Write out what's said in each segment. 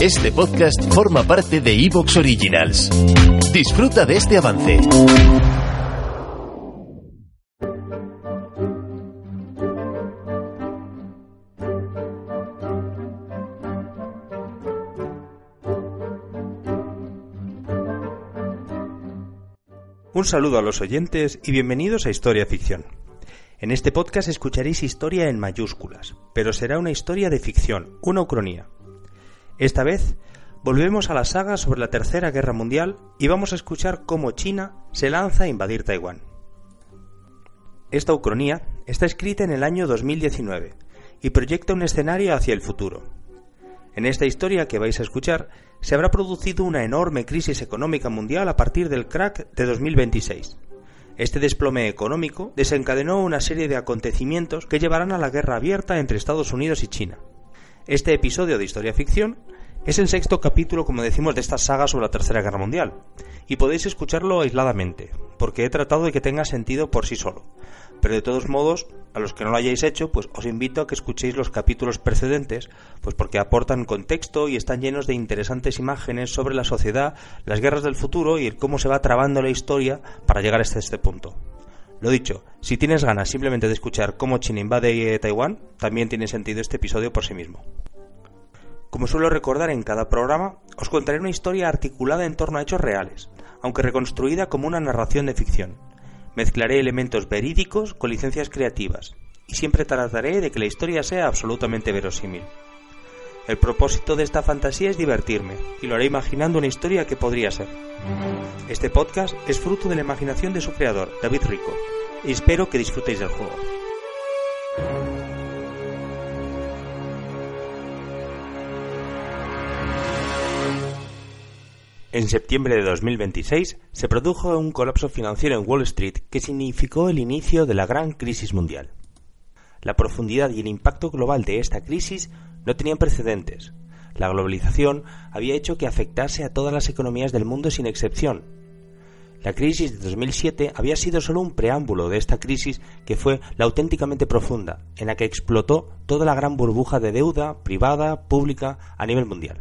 Este podcast forma parte de Evox Originals. Disfruta de este avance. Un saludo a los oyentes y bienvenidos a Historia Ficción. En este podcast escucharéis historia en mayúsculas, pero será una historia de ficción, una ucronía. Esta vez volvemos a la saga sobre la Tercera Guerra Mundial y vamos a escuchar cómo China se lanza a invadir Taiwán. Esta ucronía está escrita en el año 2019 y proyecta un escenario hacia el futuro. En esta historia que vais a escuchar se habrá producido una enorme crisis económica mundial a partir del crack de 2026. Este desplome económico desencadenó una serie de acontecimientos que llevarán a la guerra abierta entre Estados Unidos y China. Este episodio de Historia Ficción es el sexto capítulo, como decimos, de esta saga sobre la Tercera Guerra Mundial, y podéis escucharlo aisladamente, porque he tratado de que tenga sentido por sí solo. Pero de todos modos, a los que no lo hayáis hecho, pues os invito a que escuchéis los capítulos precedentes, pues porque aportan contexto y están llenos de interesantes imágenes sobre la sociedad, las guerras del futuro y cómo se va trabando la historia para llegar hasta este punto. Lo dicho, si tienes ganas simplemente de escuchar cómo China invade Taiwán, también tiene sentido este episodio por sí mismo. Como suelo recordar en cada programa, os contaré una historia articulada en torno a hechos reales, aunque reconstruida como una narración de ficción. Mezclaré elementos verídicos con licencias creativas, y siempre trataré de que la historia sea absolutamente verosímil. El propósito de esta fantasía es divertirme, y lo haré imaginando una historia que podría ser. Este podcast es fruto de la imaginación de su creador, David Rico, y espero que disfrutéis del juego. En septiembre de 2026 se produjo un colapso financiero en Wall Street que significó el inicio de la gran crisis mundial. La profundidad y el impacto global de esta crisis no tenían precedentes. La globalización había hecho que afectase a todas las economías del mundo sin excepción. La crisis de 2007 había sido solo un preámbulo de esta crisis que fue la auténticamente profunda, en la que explotó toda la gran burbuja de deuda privada, pública, a nivel mundial.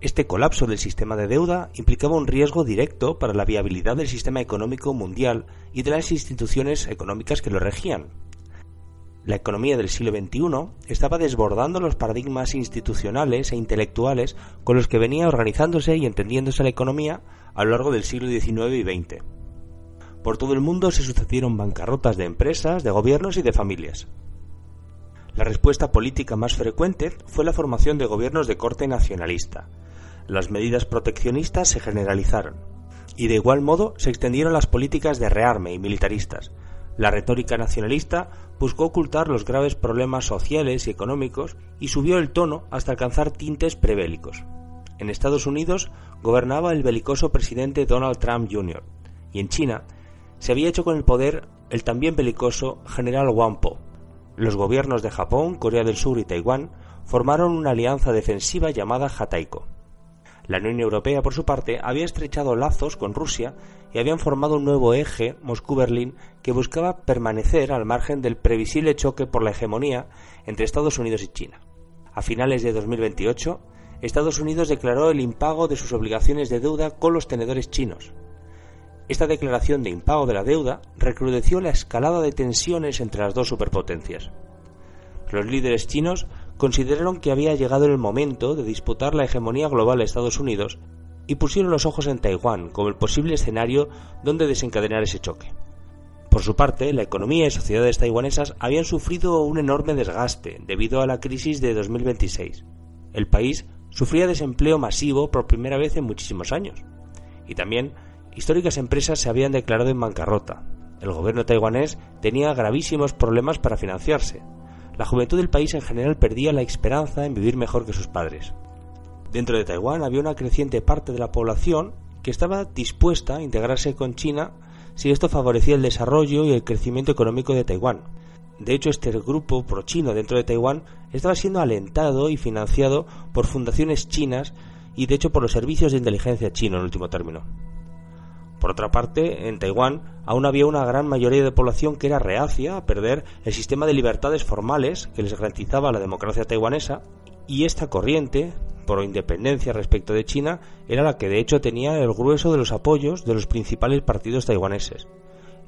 Este colapso del sistema de deuda implicaba un riesgo directo para la viabilidad del sistema económico mundial y de las instituciones económicas que lo regían. La economía del siglo XXI estaba desbordando los paradigmas institucionales e intelectuales con los que venía organizándose y entendiéndose la economía a lo largo del siglo XIX y XX. Por todo el mundo se sucedieron bancarrotas de empresas, de gobiernos y de familias. La respuesta política más frecuente fue la formación de gobiernos de corte nacionalista, las medidas proteccionistas se generalizaron, y de igual modo se extendieron las políticas de rearme y militaristas. La retórica nacionalista buscó ocultar los graves problemas sociales y económicos y subió el tono hasta alcanzar tintes prebélicos. En Estados Unidos gobernaba el belicoso presidente Donald Trump Jr. y en China se había hecho con el poder el también belicoso general Wang Po. Los gobiernos de Japón, Corea del Sur y Taiwán formaron una alianza defensiva llamada Jataiko. La Unión Europea, por su parte, había estrechado lazos con Rusia y habían formado un nuevo eje Moscú-Berlín que buscaba permanecer al margen del previsible choque por la hegemonía entre Estados Unidos y China. A finales de 2028, Estados Unidos declaró el impago de sus obligaciones de deuda con los tenedores chinos. Esta declaración de impago de la deuda recrudeció la escalada de tensiones entre las dos superpotencias. Los líderes chinos consideraron que había llegado el momento de disputar la hegemonía global a Estados Unidos y pusieron los ojos en Taiwán como el posible escenario donde desencadenar ese choque. Por su parte, la economía y sociedades taiwanesas habían sufrido un enorme desgaste debido a la crisis de 2026. El país sufría desempleo masivo por primera vez en muchísimos años. Y también, históricas empresas se habían declarado en bancarrota. El gobierno taiwanés tenía gravísimos problemas para financiarse, la juventud del país en general perdía la esperanza en vivir mejor que sus padres. Dentro de Taiwán había una creciente parte de la población que estaba dispuesta a integrarse con China si esto favorecía el desarrollo y el crecimiento económico de Taiwán. De hecho, este grupo pro-chino dentro de Taiwán estaba siendo alentado y financiado por fundaciones chinas y de hecho por los servicios de inteligencia chinos en último término. Por otra parte, en Taiwán aún había una gran mayoría de población que era reacia a perder el sistema de libertades formales que les garantizaba la democracia taiwanesa y esta corriente por independencia respecto de China era la que de hecho tenía el grueso de los apoyos de los principales partidos taiwaneses.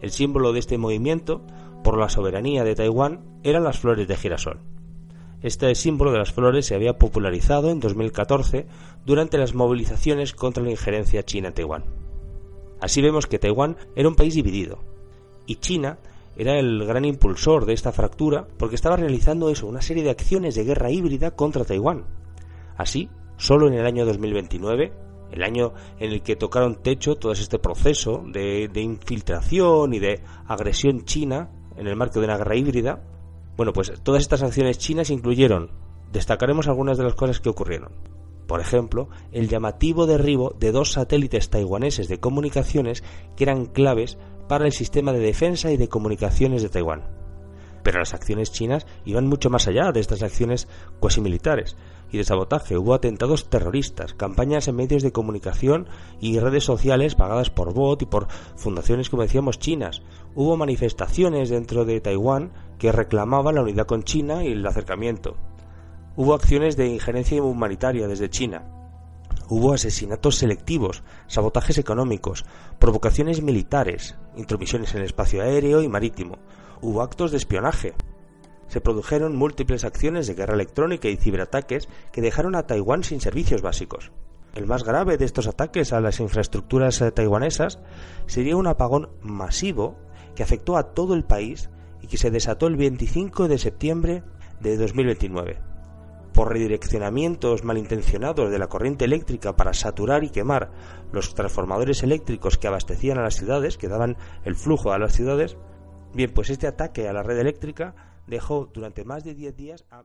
El símbolo de este movimiento por la soberanía de Taiwán eran las flores de girasol. Este símbolo de las flores se había popularizado en 2014 durante las movilizaciones contra la injerencia china en Taiwán. Así vemos que Taiwán era un país dividido y China era el gran impulsor de esta fractura porque estaba realizando eso, una serie de acciones de guerra híbrida contra Taiwán. Así, solo en el año 2029, el año en el que tocaron techo todo este proceso de, infiltración y de agresión china en el marco de una guerra híbrida, bueno, pues todas estas acciones chinas incluyeron, destacaremos algunas de las cosas que ocurrieron. Por ejemplo, el llamativo derribo de dos satélites taiwaneses de comunicaciones que eran claves para el sistema de defensa y de comunicaciones de Taiwán. Pero las acciones chinas iban mucho más allá de estas acciones cuasi militares y de sabotaje. Hubo atentados terroristas, campañas en medios de comunicación y redes sociales pagadas por bot y por fundaciones, como decíamos, chinas. Hubo manifestaciones dentro de Taiwán que reclamaban la unidad con China y el acercamiento. Hubo acciones de injerencia humanitaria desde China. Hubo asesinatos selectivos, sabotajes económicos, provocaciones militares, intromisiones en el espacio aéreo y marítimo. Hubo actos de espionaje. Se produjeron múltiples acciones de guerra electrónica y ciberataques que dejaron a Taiwán sin servicios básicos. El más grave de estos ataques a las infraestructuras eh, taiwanesas sería un apagón masivo que afectó a todo el país y que se desató el 25 de septiembre de 2029 por redireccionamientos malintencionados de la corriente eléctrica para saturar y quemar los transformadores eléctricos que abastecían a las ciudades, que daban el flujo a las ciudades, bien, pues este ataque a la red eléctrica dejó durante más de 10 días a...